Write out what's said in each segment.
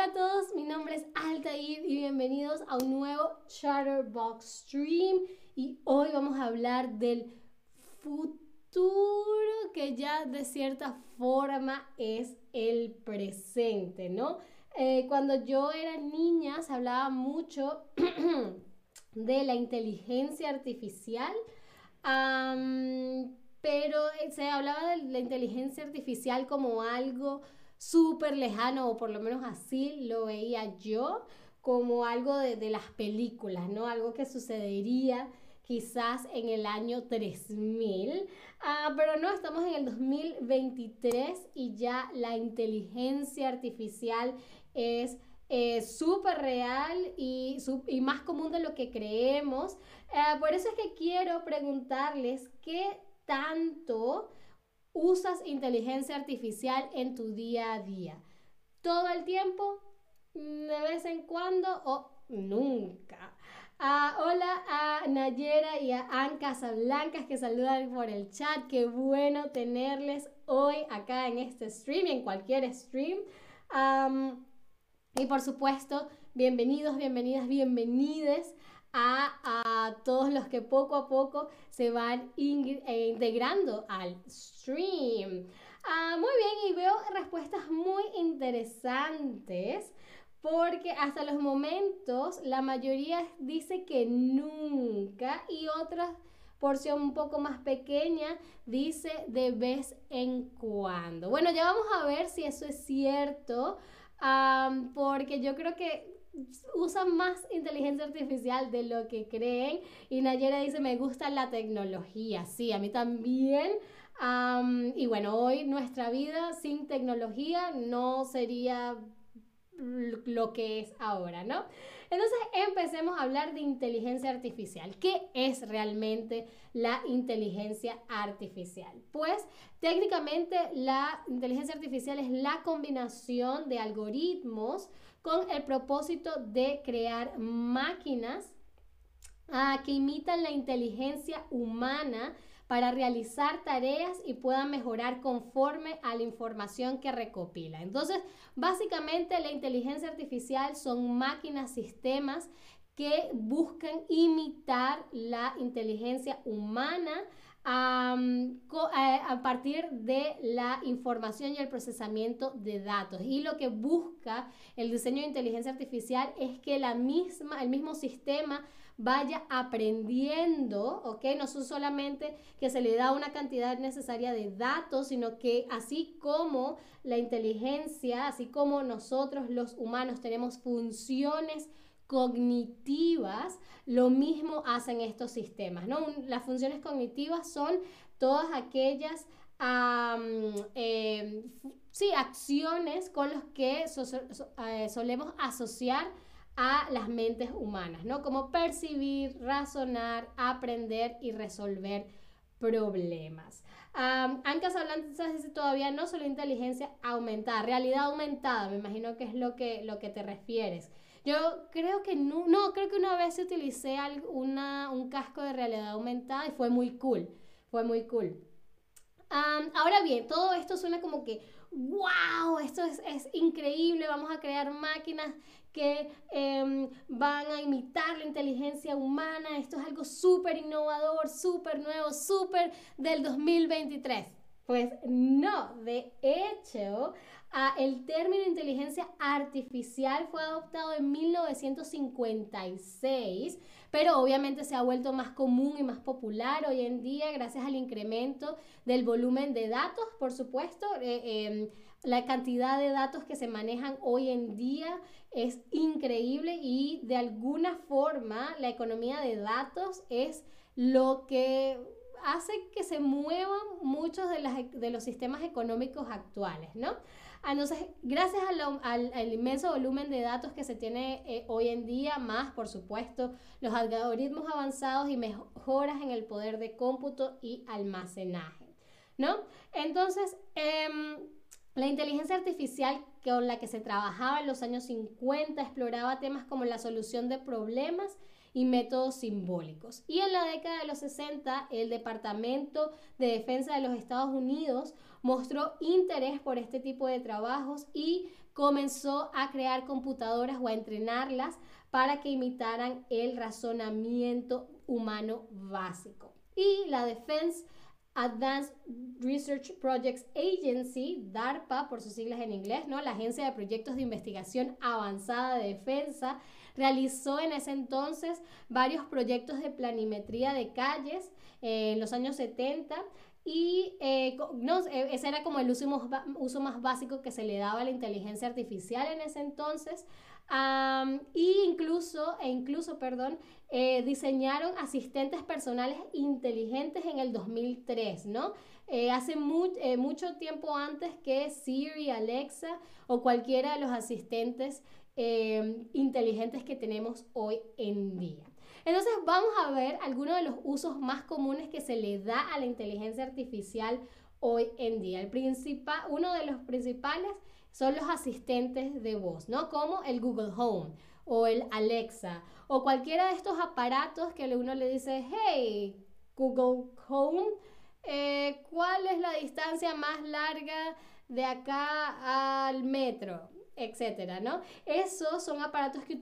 Hola a todos, mi nombre es Altair y bienvenidos a un nuevo Chatterbox Stream y hoy vamos a hablar del futuro que ya de cierta forma es el presente, ¿no? Eh, cuando yo era niña se hablaba mucho de la inteligencia artificial, pero se hablaba de la inteligencia artificial como algo súper lejano, o por lo menos así lo veía yo, como algo de, las películas, ¿no? Algo que sucedería quizás en el año 3000. Ah, pero no, estamos en el 2023 y ya la inteligencia artificial es eh, súper real y, y, más común de lo que creemos. Eh, por eso es que quiero preguntarles qué tanto usas inteligencia artificial en tu día a día? ¿Todo el tiempo? ¿De vez en cuando o nunca? Ah, hola a Nayera y a Ann Casablancas que saludan por el chat. Qué bueno tenerles hoy acá en este stream y en cualquier stream. y por supuesto, bienvenidos, bienvenidas, bienvenides a, todos los que poco a poco se van eh, integrando al stream. Ah, muy bien, y veo respuestas muy interesantes porque hasta los momentos la mayoría dice que nunca y otra porción un poco más pequeña dice de vez en cuando. Bueno, ya vamos a ver si eso es cierto, porque yo creo que usan más inteligencia artificial de lo que creen. Y Nayera dice, me gusta la tecnología. Sí, a mí también. y bueno, hoy nuestra vida sin tecnología no sería lo que es ahora, ¿no? Entonces empecemos a hablar de inteligencia artificial. ¿Qué es realmente la inteligencia artificial? Pues técnicamente la inteligencia artificial es la combinación de algoritmos con el propósito de crear máquinas ah, que imitan la inteligencia humana para realizar tareas y puedan mejorar conforme a la información que recopila. Entonces, básicamente la inteligencia artificial son máquinas, sistemas que buscan imitar la inteligencia humana a, partir de la información y el procesamiento de datos. Y lo que busca el diseño de inteligencia artificial es que la misma, el mismo sistema vaya aprendiendo, ¿ok? No son solamente que se le da una cantidad necesaria de datos, sino que así como la inteligencia, así como nosotros los humanos tenemos funciones cognitivas, lo mismo hacen estos sistemas, ¿no? Las funciones cognitivas son todas aquellas em, sí, acciones con las que eh, solemos asociar a las mentes humanas, ¿no? Como percibir, razonar, aprender y resolver problemas. Um, Hablantes dice todavía no solo inteligencia aumentada, realidad aumentada, me imagino que es lo que, lo que te refieres. Yo creo que no, no, creo que una vez utilicé una, un casco de realidad aumentada y fue muy cool, fue muy cool. ahora bien, todo esto suena como que, wow, esto es, es increíble, vamos a crear máquinas que em, van a imitar la inteligencia humana, esto es algo súper innovador, súper nuevo, súper del 2023. Pues no, de hecho, el término inteligencia artificial fue adoptado en 1956, pero obviamente se ha vuelto más común y más popular hoy en día gracias al incremento del volumen de datos, por supuesto. Eh, em, la cantidad de datos que se manejan hoy en día es increíble y de alguna forma la economía de datos es lo que hace que se muevan muchos de, los sistemas económicos actuales, ¿no? Ah, entonces, gracias al, inmenso volumen de datos que se tiene eh, hoy en día, más por supuesto los algoritmos avanzados y mejoras en el poder de cómputo y almacenaje, ¿no? Entonces, em, la inteligencia artificial con la que se trabajaba en los años 50 exploraba temas como la solución de problemas y métodos simbólicos. Y en la década de los 60, el Departamento de Defensa de los Estados Unidos mostró interés por este tipo de trabajos y comenzó a crear computadoras o a entrenarlas para que imitaran el razonamiento humano básico. Y la Defense Advanced Research Projects Agency, DARPA por sus siglas en inglés, ¿no? la Agencia de Proyectos de Investigación Avanzada de Defensa, realizó en ese entonces varios proyectos de planimetría de calles eh, en los años 70 y eh, no, eh, ese era como el uso, uso más básico que se le daba a la inteligencia artificial en ese entonces. y incluso, e incluso, perdón, eh, diseñaron asistentes personales inteligentes en el 2003, ¿no? Hace mucho tiempo antes que Siri, Alexa o cualquiera de los asistentes inteligentes que tenemos hoy en día. Entonces vamos a ver algunos de los usos más comunes que se le da a la inteligencia artificial hoy en día. El uno de los principales son los asistentes de voz, ¿no? Como el Google Home o el Alexa o cualquiera de estos aparatos que uno le dice, hey, Google Home, eh, ¿cuál es la distancia más larga de acá al metro? etcétera, ¿no? Esos son aparatos que,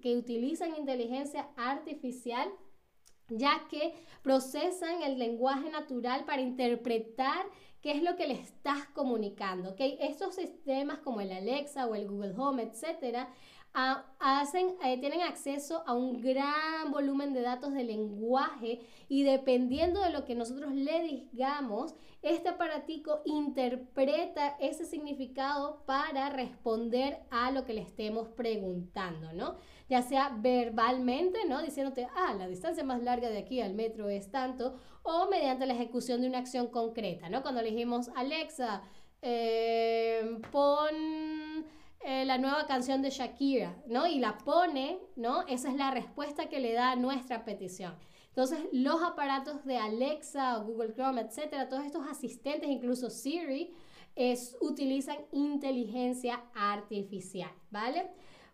que utilizan inteligencia artificial ya que procesan el lenguaje natural para interpretar qué es lo que le estás comunicando. ¿okay? Estos sistemas como el Alexa o el Google Home, etcétera, hacen, eh, tienen acceso a un gran volumen de datos de lenguaje y dependiendo de lo que nosotros le digamos, este aparatico interpreta ese significado para responder a lo que le estemos preguntando, ¿no? Ya sea verbalmente, ¿no? Diciéndote, ah, la distancia más larga de aquí al metro es tanto, o mediante la ejecución de una acción concreta, ¿no? Cuando le dijimos, Alexa, eh, pon la nueva canción de Shakira, ¿no? Y la pone, ¿no? Esa es la respuesta que le da nuestra petición. Entonces, los aparatos de Alexa Google Chrome, etcétera, todos estos asistentes, incluso Siri, utilizan inteligencia artificial, ¿vale?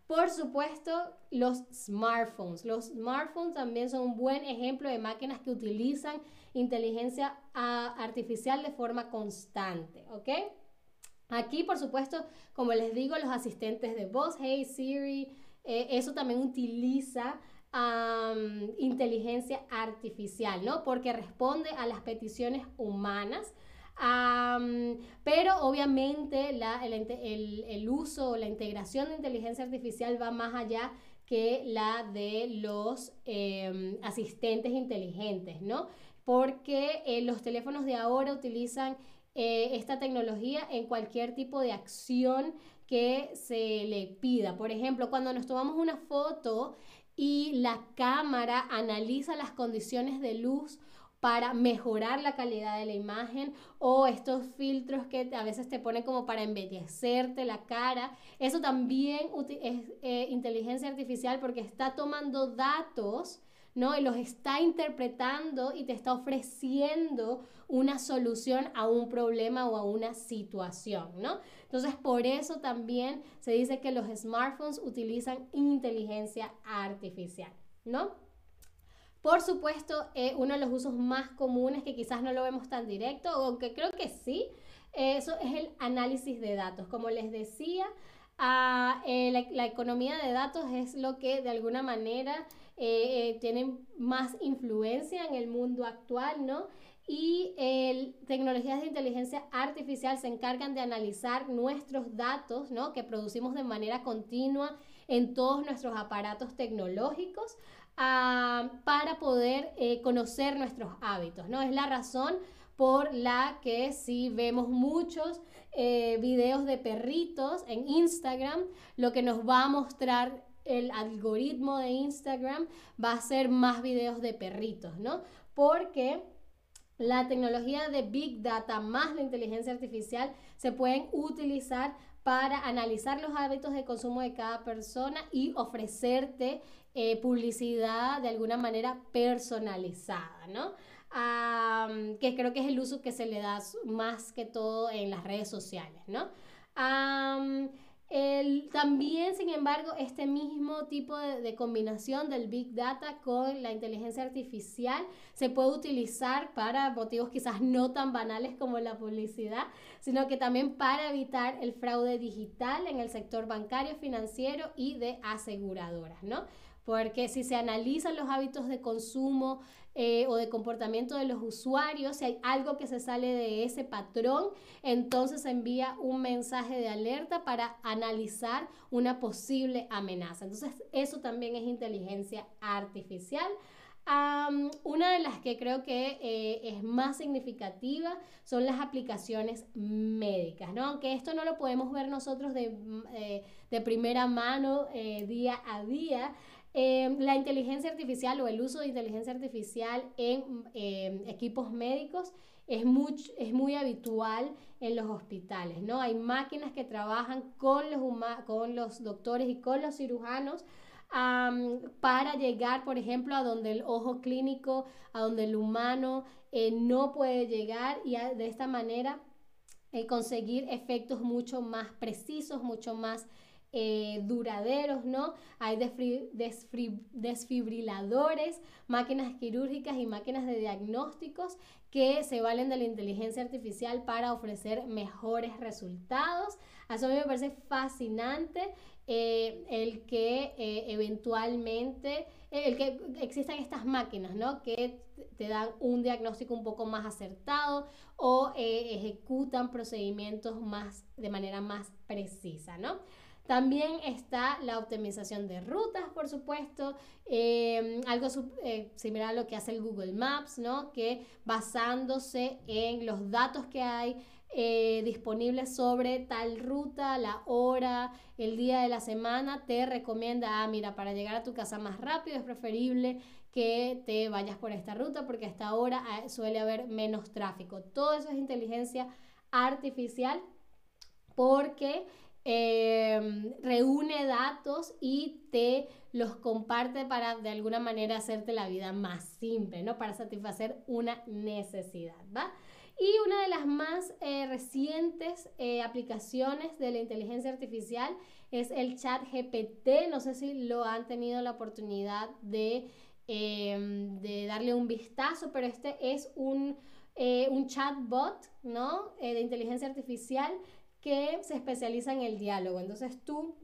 Por supuesto, los smartphones. Los smartphones también son un buen ejemplo de máquinas que utilizan inteligencia ah, artificial de forma constante, ¿ok? Aquí, por supuesto, como les digo, los asistentes de voz, Hey Siri, eh, eso también utiliza inteligencia artificial, ¿no? Porque responde a las peticiones humanas. pero obviamente el, uso o la integración de inteligencia artificial va más allá que la de los em, asistentes inteligentes, ¿no? Porque eh, los teléfonos de ahora utilizan eh, esta tecnología en cualquier tipo de acción que se le pida. Por ejemplo, cuando nos tomamos una foto y la cámara analiza las condiciones de luz para mejorar la calidad de la imagen o estos filtros que a veces te ponen como para embellecerte la cara. Eso también es eh, inteligencia artificial porque está tomando datos ¿no? Y los está interpretando y te está ofreciendo una solución a un problema o a una situación, ¿no? Entonces, por eso también se dice que los smartphones utilizan inteligencia artificial, ¿no? Por supuesto, eh, uno de los usos más comunes que quizás no lo vemos tan directo, aunque creo que sí, eso es el análisis de datos. Como les decía, ah, eh, la, economía de datos es lo que de alguna manera eh, eh, tienen más influencia en el mundo actual, ¿no? Y el, tecnologías de inteligencia artificial se encargan de analizar nuestros datos, ¿no? Que producimos de manera continua en todos nuestros aparatos tecnológicos ah, para poder eh, conocer nuestros hábitos, ¿no? Es la razón por la que si vemos muchos videos de perritos en Instagram, lo que nos va a mostrar el algoritmo de Instagram va a hacer más videos de perritos, ¿no? Porque la tecnología de Big Data más la inteligencia artificial se pueden utilizar para analizar los hábitos de consumo de cada persona y ofrecerte eh, publicidad de alguna manera personalizada, ¿no? que creo que es el uso que se le da más que todo en las redes sociales, ¿no? También, sin embargo, este mismo tipo de, combinación del Big Data con la inteligencia artificial se puede utilizar para motivos quizás no tan banales como la publicidad, sino que también para evitar el fraude digital en el sector bancario, financiero y de aseguradoras, ¿no? Porque si se analizan los hábitos de consumo eh, o de comportamiento de los usuarios, si hay algo que se sale de ese patrón, entonces envía un mensaje de alerta para analizar una posible amenaza. Entonces eso también es inteligencia artificial. una de las que creo que eh, es más significativa son las aplicaciones médicas, ¿no? Aunque esto no lo podemos ver nosotros de, eh, de primera mano día a día, Em, la inteligencia artificial o el uso de inteligencia artificial en em, equipos médicos es muy, es muy habitual en los hospitales, ¿no? Hay máquinas que trabajan con los, con los doctores y con los cirujanos para llegar, por ejemplo, a donde el ojo clínico, a donde el humano eh, no puede llegar y de esta manera eh, conseguir efectos mucho más precisos, mucho más eh, duraderos, ¿no? Hay desfibriladores, máquinas quirúrgicas y máquinas de diagnósticos que se valen de la inteligencia artificial para ofrecer mejores resultados. A mí me parece fascinante eh, el que eh, eventualmente, el que existan estas máquinas, ¿no? Que te dan un diagnóstico un poco más acertado o ejecutan procedimientos más, de manera más precisa, ¿no? También está la optimización de rutas, por supuesto, em, algo eh, similar a lo que hace el Google Maps, ¿no? Que basándose en los datos que hay eh, disponibles sobre tal ruta, la hora, el día de la semana, te recomienda, ah, mira, para llegar a tu casa más rápido es preferible que te vayas por esta ruta porque esta hora ah, suele haber menos tráfico. Todo eso es inteligencia artificial porque Em, reúne datos y te los comparte para de alguna manera hacerte la vida más simple, ¿no? Para satisfacer una necesidad, ¿va? Y una de las más eh, recientes eh, aplicaciones de la inteligencia artificial es el chat GPT. No sé si lo han tenido la oportunidad de, em, de darle un vistazo, pero este es un, eh, un chatbot, ¿no? de inteligencia artificial que se especializa en el diálogo. Entonces tú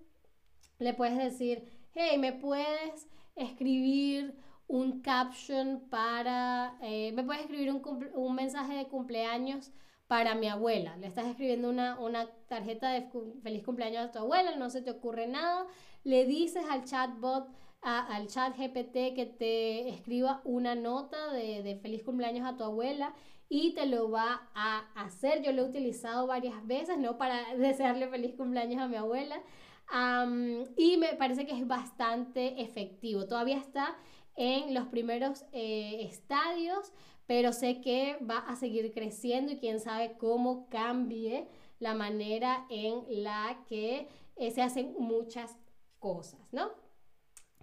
le puedes decir, hey, ¿me puedes escribir un caption para, eh, me puedes escribir un, mensaje de cumpleaños para mi abuela? Le estás escribiendo una, tarjeta de feliz cumpleaños a tu abuela, no se te ocurre nada, le dices al chatbot, al chat GPT que te escriba una nota de, feliz cumpleaños a tu abuela y te lo va a hacer. Yo lo he utilizado varias veces, ¿no? Para desearle feliz cumpleaños a mi abuela. y me parece que es bastante efectivo. Todavía está en los primeros eh, estadios, pero sé que va a seguir creciendo y quién sabe cómo cambie la manera en la que eh, se hacen muchas cosas, ¿no?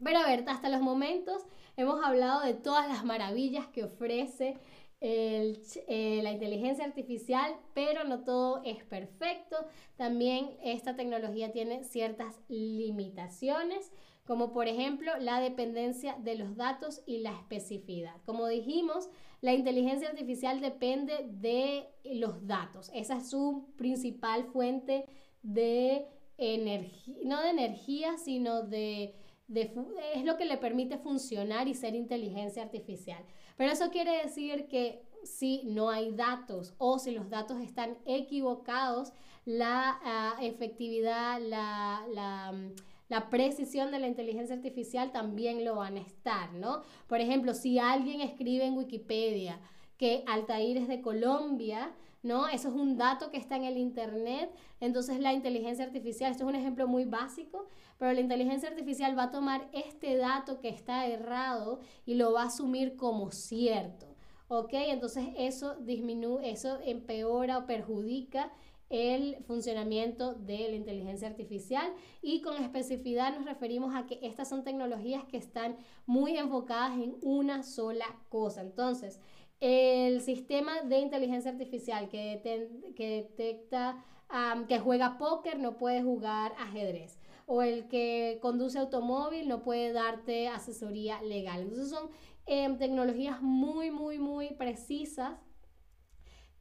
Pero a ver, hasta los momentos hemos hablado de todas las maravillas que ofrece eh, la inteligencia artificial, pero no todo es perfecto. También esta tecnología tiene ciertas limitaciones, como por ejemplo la dependencia de los datos y la especificidad. Como dijimos, la inteligencia artificial depende de los datos. Esa es su principal fuente de energía, no de energía, sino de, de, es lo que le permite funcionar y ser inteligencia artificial. Pero eso quiere decir que si no hay datos o si los datos están equivocados, la ah, efectividad, la, la, precisión de la inteligencia artificial también lo van a estar, ¿no? Por ejemplo, si alguien escribe en Wikipedia que Altair es de Colombia, ¿no? Eso es un dato que está en el Internet, entonces la inteligencia artificial, esto es un ejemplo muy básico, pero la inteligencia artificial va a tomar este dato que está errado y lo va a asumir como cierto. ¿Ok? Entonces eso disminuye, eso empeora o perjudica el funcionamiento de la inteligencia artificial y con especificidad nos referimos a que estas son tecnologías que están muy enfocadas en una sola cosa. Entonces, el sistema de inteligencia artificial que, que detecta que juega póker no puede jugar ajedrez. O el que conduce automóvil no puede darte asesoría legal. Entonces son em, tecnologías muy, muy, muy precisas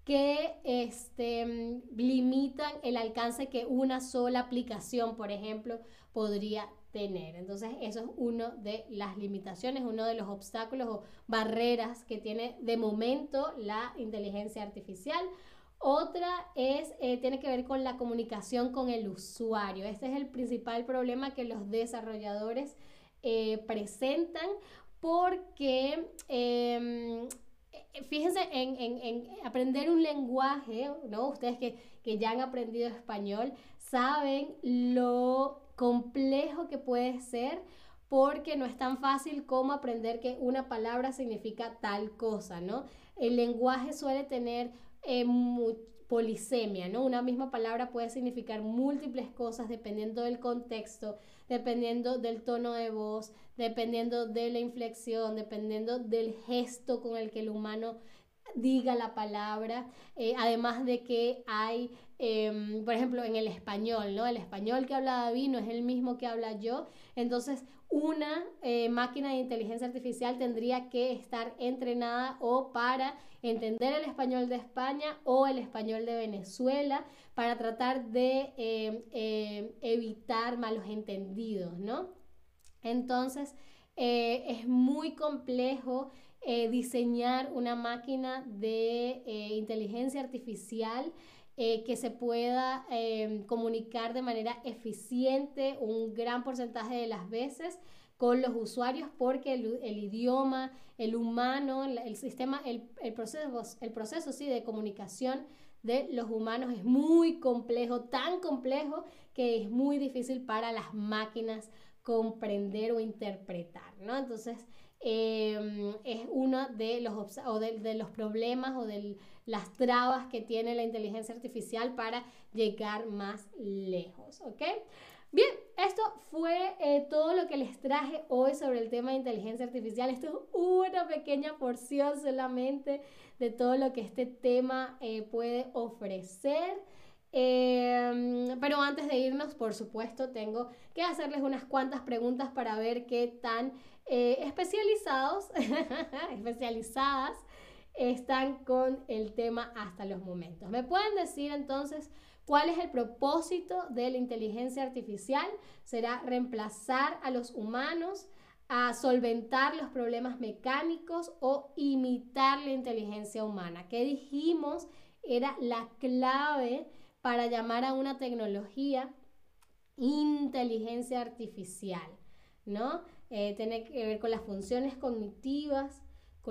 que este, limitan el alcance que una sola aplicación, por ejemplo, podría tener. Entonces, eso es una de las limitaciones, uno de los obstáculos o barreras que tiene de momento la inteligencia artificial. Otra es, eh, tiene que ver con la comunicación con el usuario. Este es el principal problema que los desarrolladores eh, presentan porque em, fíjense en, aprender un lenguaje, ¿no? Ustedes que, que ya han aprendido español saben lo complejo que puede ser porque no es tan fácil como aprender que una palabra significa tal cosa, ¿no? El lenguaje suele tener eh, polisemia, ¿no? Una misma palabra puede significar múltiples cosas dependiendo del contexto, dependiendo del tono de voz, dependiendo de la inflexión, dependiendo del gesto con el que el humano diga la palabra, eh, además de que hay, em, por ejemplo, en el español, ¿no? El español que habla David no es el mismo que habla yo, entonces una eh, máquina de inteligencia artificial tendría que estar entrenada o para entender el español de España o el español de Venezuela para tratar de em, em, evitar malos entendidos, ¿no? Entonces, eh, es muy complejo eh, diseñar una máquina de inteligencia artificial eh, que se pueda em, comunicar de manera eficiente un gran porcentaje de las veces con los usuarios porque el, idioma, el humano, el, sistema, el, proceso, el proceso sí, de comunicación de los humanos es muy complejo, tan complejo que es muy difícil para las máquinas comprender o interpretar, ¿no? Entonces, Em, es uno de los, o de, los problemas o de las trabas que tiene la inteligencia artificial para llegar más lejos, ¿ok? Bien, esto fue eh, todo lo que les traje hoy sobre el tema de inteligencia artificial. Esto es una pequeña porción solamente de todo lo que este tema eh, puede ofrecer. Em, pero antes de irnos, por supuesto, tengo que hacerles unas cuantas preguntas para ver qué tan eh, especializados, especializadas, están con el tema hasta los momentos. ¿Me pueden decir entonces cuál es el propósito de la inteligencia artificial? ¿Será reemplazar a los humanos? a solventar los problemas mecánicos o imitar la inteligencia humana. ¿Qué dijimos era la clave para llamar a una tecnología inteligencia artificial, ¿no? Eh, tiene que ver con las funciones cognitivas,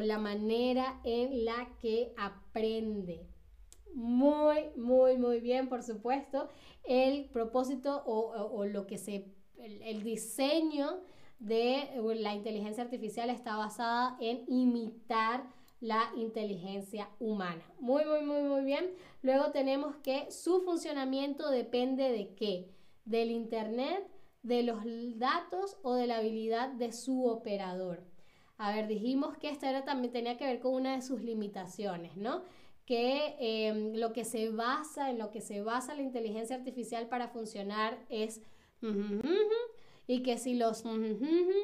la manera en la que aprende. Muy, muy, muy bien, por supuesto. El propósito o, lo que se, el, diseño de la inteligencia artificial está basada en imitar la inteligencia humana. Muy, muy, muy, muy bien. Luego tenemos que su funcionamiento depende de qué? Del Internet, de los datos o de la habilidad de su operador. A ver, dijimos que esta era, también tenía que ver con una de sus limitaciones, ¿no? Que em, lo que se basa, en lo que se basa la inteligencia artificial para funcionar es y que si los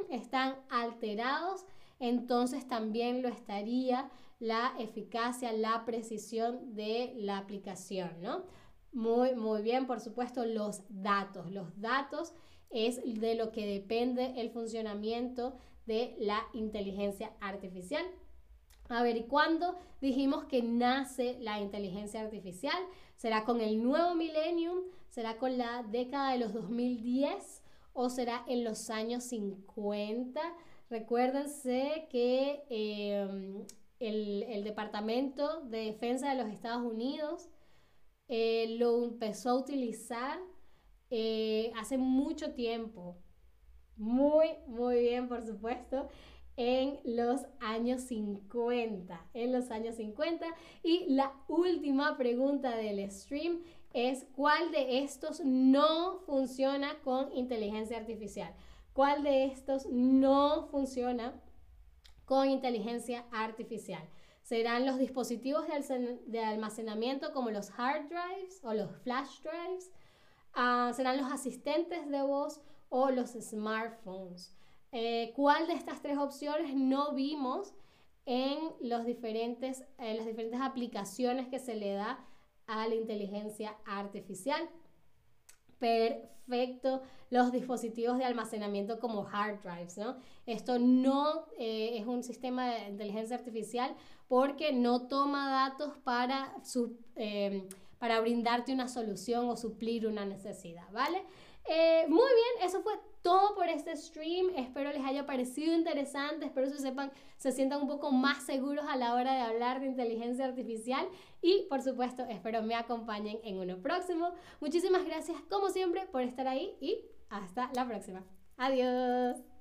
están alterados, entonces también lo estaría la eficacia, la precisión de la aplicación, ¿no? Muy, muy bien, por supuesto, los datos. Los datos es de lo que depende el funcionamiento de la inteligencia artificial. A ver, ¿y cuándo dijimos que nace la inteligencia artificial? ¿Será con el nuevo millennium? ¿Será con la década de los 2010? ¿O será en los años 50? Recuérdense que em, el, Departamento de Defensa de los Estados Unidos eh, lo empezó a utilizar eh, hace mucho tiempo, muy, muy bien, por supuesto, en los años 50, en los años 50. Y la última pregunta del stream es, ¿cuál de estos no funciona con inteligencia artificial? ¿Cuál de estos no funciona con inteligencia artificial? serán los dispositivos de almacenamiento como los hard drives o los flash drives, ah, serán los asistentes de voz o los smartphones. Eh, ¿Cuál de estas tres opciones no vimos en los diferentes, las diferentes aplicaciones que se le da a la inteligencia artificial? Perfecto, los dispositivos de almacenamiento como hard drives, ¿no? Esto no eh, es un sistema de inteligencia artificial porque no toma datos para, eh, para brindarte una solución o suplir una necesidad, ¿vale? Eh, muy bien, eso fue todo por este stream. Espero les haya parecido interesante, espero que sepan, se sientan un poco más seguros a la hora de hablar de inteligencia artificial y por supuesto espero me acompañen en uno próximo. Muchísimas gracias como siempre por estar ahí y hasta la próxima. Adiós.